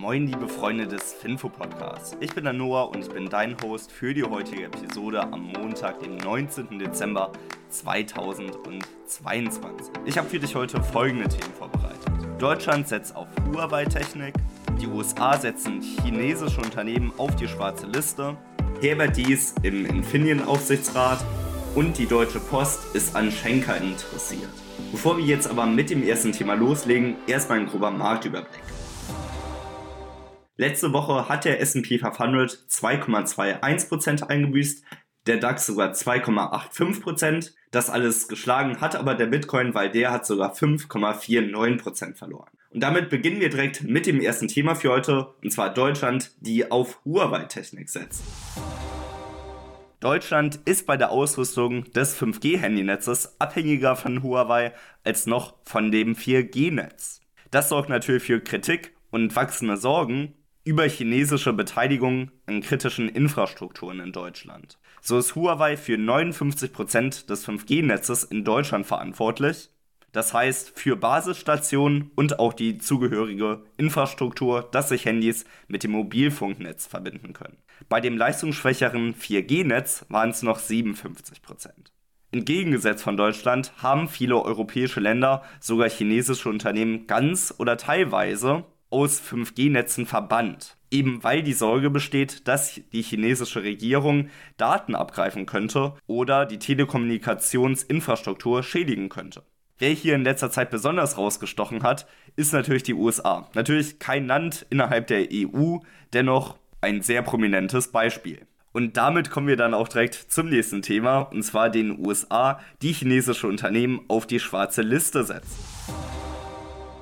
Moin, liebe Freunde des Finfo-Podcasts. Ich bin der Noah und ich bin dein Host für die heutige Episode am Montag, den 19. Dezember 2022. Ich habe für dich heute folgende Themen vorbereitet. Deutschland setzt auf Huawei-Technik, die USA setzen chinesische Unternehmen auf die schwarze Liste, Herbert Dies im Infineon-Aufsichtsrat und die Deutsche Post ist an Schenker interessiert. Bevor wir jetzt aber mit dem ersten Thema loslegen, erstmal ein grober Marktüberblick. Letzte Woche hat der S&P 500 2,21% eingebüßt, der DAX sogar 2,85%. Das alles geschlagen hat aber der Bitcoin, weil der hat sogar 5,49% verloren. Und damit beginnen wir direkt mit dem ersten Thema für heute, und zwar Deutschland, die auf Huawei-Technik setzt. Deutschland ist bei der Ausrüstung des 5G-Handynetzes abhängiger von Huawei als noch von dem 4G-Netz. Das sorgt natürlich für Kritik und wachsende Sorgen über chinesische Beteiligung an kritischen Infrastrukturen in Deutschland. So ist Huawei für 59% des 5G-Netzes in Deutschland verantwortlich. Das heißt für Basisstationen und auch die zugehörige Infrastruktur, dass sich Handys mit dem Mobilfunknetz verbinden können. Bei dem leistungsschwächeren 4G-Netz waren es noch 57%. Entgegengesetzt von Deutschland haben viele europäische Länder sogar chinesische Unternehmen ganz oder teilweise aus 5G-Netzen verbannt. Eben weil die Sorge besteht, dass die chinesische Regierung Daten abgreifen könnte oder die Telekommunikationsinfrastruktur schädigen könnte. Wer hier in letzter Zeit besonders rausgestochen hat, ist natürlich die USA. Natürlich kein Land innerhalb der EU, dennoch ein sehr prominentes Beispiel. Und damit kommen wir dann auch direkt zum nächsten Thema, und zwar den USA, die chinesische Unternehmen auf die schwarze Liste setzen.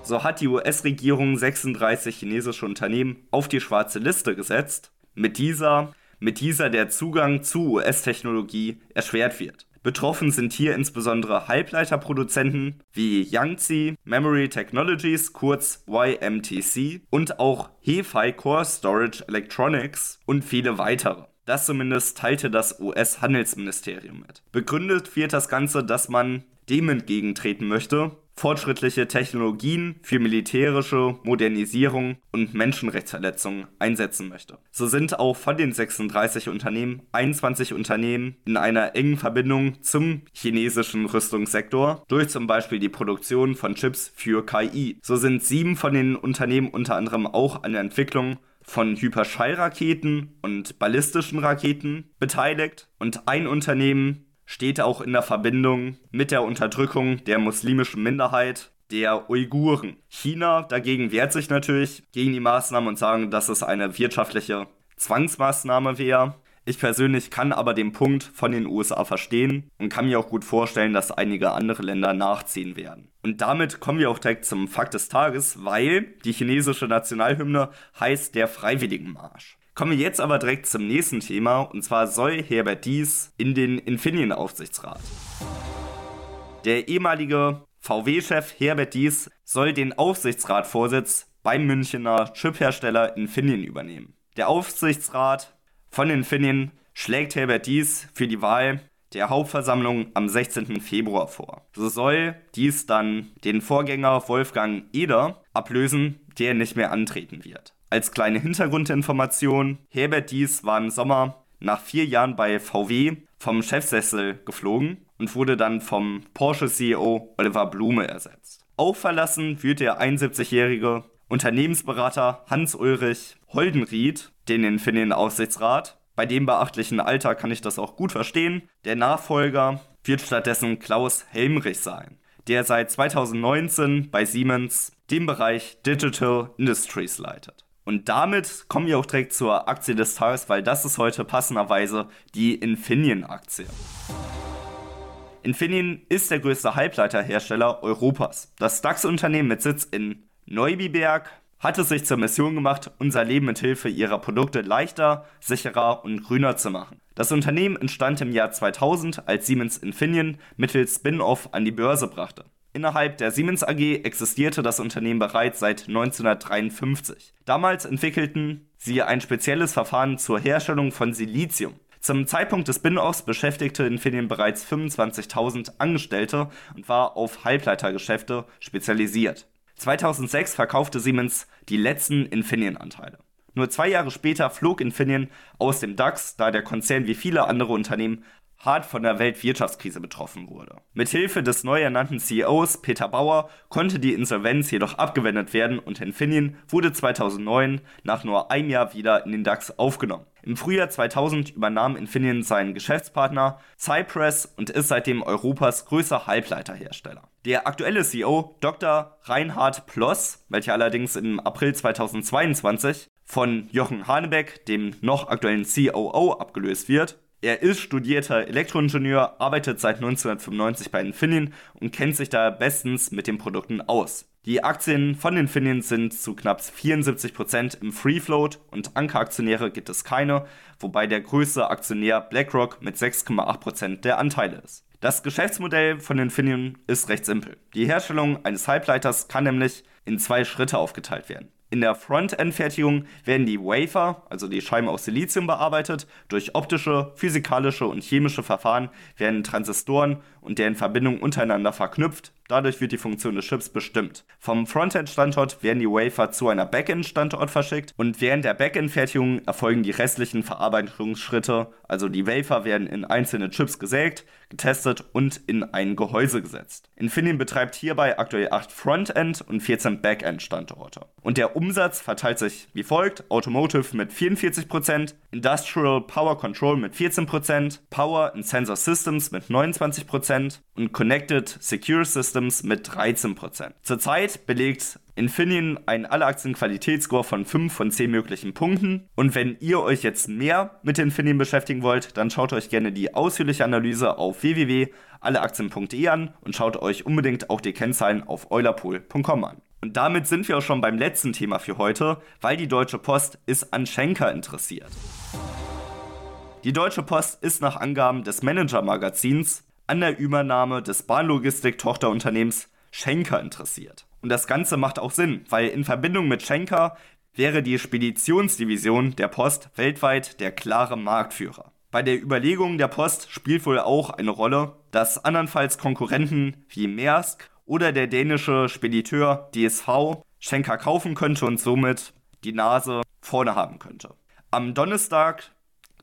So hat die US-Regierung 36 chinesische Unternehmen auf die schwarze Liste gesetzt, mit dieser, mit dieser der Zugang zu US-Technologie erschwert wird. Betroffen sind hier insbesondere Halbleiterproduzenten wie Yangtze Memory Technologies, kurz YMTC, und auch Hefei Core Storage Electronics und viele weitere. Das zumindest teilte das US-Handelsministerium mit. Begründet wird das Ganze, dass man dem entgegentreten möchte, fortschrittliche Technologien für militärische Modernisierung und Menschenrechtsverletzungen einsetzen möchte. So sind auch von den 36 Unternehmen 21 Unternehmen in einer engen Verbindung zum chinesischen Rüstungssektor durch zum Beispiel die Produktion von Chips für KI. So sind sieben von den Unternehmen unter anderem auch an der Entwicklung von Hyperschallraketen und ballistischen Raketen beteiligt und ein Unternehmen steht auch in der Verbindung mit der Unterdrückung der muslimischen Minderheit der Uiguren. China dagegen wehrt sich natürlich gegen die Maßnahmen und sagen, dass es eine wirtschaftliche Zwangsmaßnahme wäre. Ich persönlich kann aber den Punkt von den USA verstehen und kann mir auch gut vorstellen, dass einige andere Länder nachziehen werden. Und damit kommen wir auch direkt zum Fakt des Tages, weil die chinesische Nationalhymne heißt der Freiwilligenmarsch. Kommen wir jetzt aber direkt zum nächsten Thema und zwar soll Herbert Dies in den Infineon-Aufsichtsrat. Der ehemalige VW-Chef Herbert Dies soll den Aufsichtsratvorsitz beim Münchner Chiphersteller Infineon übernehmen. Der Aufsichtsrat von Infineon schlägt Herbert Dies für die Wahl der Hauptversammlung am 16. Februar vor. So soll dies dann den Vorgänger Wolfgang Eder ablösen, der nicht mehr antreten wird. Als kleine Hintergrundinformation, Herbert Dies war im Sommer nach vier Jahren bei VW vom Chefsessel geflogen und wurde dann vom Porsche-CEO Oliver Blume ersetzt. Auch verlassen wird der 71-jährige Unternehmensberater Hans-Ulrich Holdenried den Infineon-Aufsichtsrat. Bei dem beachtlichen Alter kann ich das auch gut verstehen. Der Nachfolger wird stattdessen Klaus Helmrich sein, der seit 2019 bei Siemens den Bereich Digital Industries leitet. Und damit kommen wir auch direkt zur Aktie des Tages, weil das ist heute passenderweise die Infineon-Aktie. Infineon ist der größte Halbleiterhersteller Europas. Das DAX-Unternehmen mit Sitz in Neubiberg hat es sich zur Mission gemacht, unser Leben mit Hilfe ihrer Produkte leichter, sicherer und grüner zu machen. Das Unternehmen entstand im Jahr 2000, als Siemens Infineon mittels Spin-off an die Börse brachte. Innerhalb der Siemens AG existierte das Unternehmen bereits seit 1953. Damals entwickelten sie ein spezielles Verfahren zur Herstellung von Silizium. Zum Zeitpunkt des Spin-offs beschäftigte Infineon bereits 25.000 Angestellte und war auf Halbleitergeschäfte spezialisiert. 2006 verkaufte Siemens die letzten Infineon-Anteile. Nur zwei Jahre später flog Infineon aus dem DAX, da der Konzern wie viele andere Unternehmen hart von der Weltwirtschaftskrise betroffen wurde. Mithilfe des neu ernannten CEOs Peter Bauer konnte die Insolvenz jedoch abgewendet werden und Infineon wurde 2009 nach nur einem Jahr wieder in den DAX aufgenommen. Im Frühjahr 2000 übernahm Infineon seinen Geschäftspartner Cypress und ist seitdem Europas größter Halbleiterhersteller. Der aktuelle CEO, Dr. Reinhard Ploss, welcher allerdings im April 2022 von Jochen Hanebeck, dem noch aktuellen COO, abgelöst wird, er ist studierter Elektroingenieur, arbeitet seit 1995 bei Infineon und kennt sich da bestens mit den Produkten aus. Die Aktien von Infineon sind zu knapp 74% im Free Float und Ankeraktionäre gibt es keine, wobei der größte Aktionär BlackRock mit 6,8% der Anteile ist. Das Geschäftsmodell von Infineon ist recht simpel. Die Herstellung eines Halbleiters kann nämlich in zwei Schritte aufgeteilt werden. In der Frontend-Fertigung werden die Wafer, also die Scheiben aus Silizium, bearbeitet. Durch optische, physikalische und chemische Verfahren werden Transistoren und deren Verbindungen untereinander verknüpft. Dadurch wird die Funktion des Chips bestimmt. Vom Frontend-Standort werden die Wafer zu einer Backend-Standort verschickt und während der Backend-Fertigung erfolgen die restlichen Verarbeitungsschritte, also die Wafer werden in einzelne Chips gesägt, getestet und in ein Gehäuse gesetzt. Infineon betreibt hierbei aktuell 8 Frontend- und 14 Backend-Standorte. Und der Umsatz verteilt sich wie folgt: Automotive mit 44%, Industrial Power Control mit 14%, Power and Sensor Systems mit 29% und Connected Secure Systems mit 13%. Zurzeit belegt Infineon einen Alle-Aktien-Qualitätsscore von 5 von 10 möglichen Punkten. Und wenn ihr euch jetzt mehr mit Infineon beschäftigen wollt, dann schaut euch gerne die ausführliche Analyse auf www.alleaktien.de an und schaut euch unbedingt auch die Kennzahlen auf eulerpool.com an. Und damit sind wir auch schon beim letzten Thema für heute, weil die Deutsche Post ist an Schenker interessiert. Die Deutsche Post ist nach Angaben des Manager-Magazins an der Übernahme des Bahnlogistik-Tochterunternehmens Schenker interessiert. Und das Ganze macht auch Sinn, weil in Verbindung mit Schenker wäre die Speditionsdivision der Post weltweit der klare Marktführer. Bei der Überlegung der Post spielt wohl auch eine Rolle, dass andernfalls Konkurrenten wie Maersk oder der dänische Spediteur DSV Schenker kaufen könnte und somit die Nase vorne haben könnte. Am Donnerstag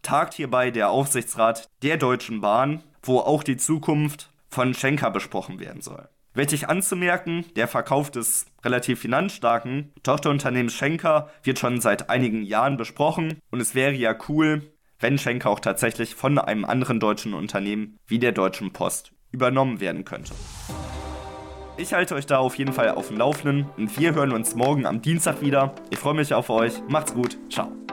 tagt hierbei der Aufsichtsrat der Deutschen Bahn, wo auch die Zukunft von Schenker besprochen werden soll. Wichtig anzumerken, der Verkauf des relativ finanzstarken Tochterunternehmens Schenker wird schon seit einigen Jahren besprochen und es wäre ja cool, wenn Schenker auch tatsächlich von einem anderen deutschen Unternehmen wie der Deutschen Post übernommen werden könnte. Ich halte euch da auf jeden Fall auf dem Laufenden und wir hören uns morgen am Dienstag wieder. Ich freue mich auf euch. Macht's gut. Ciao.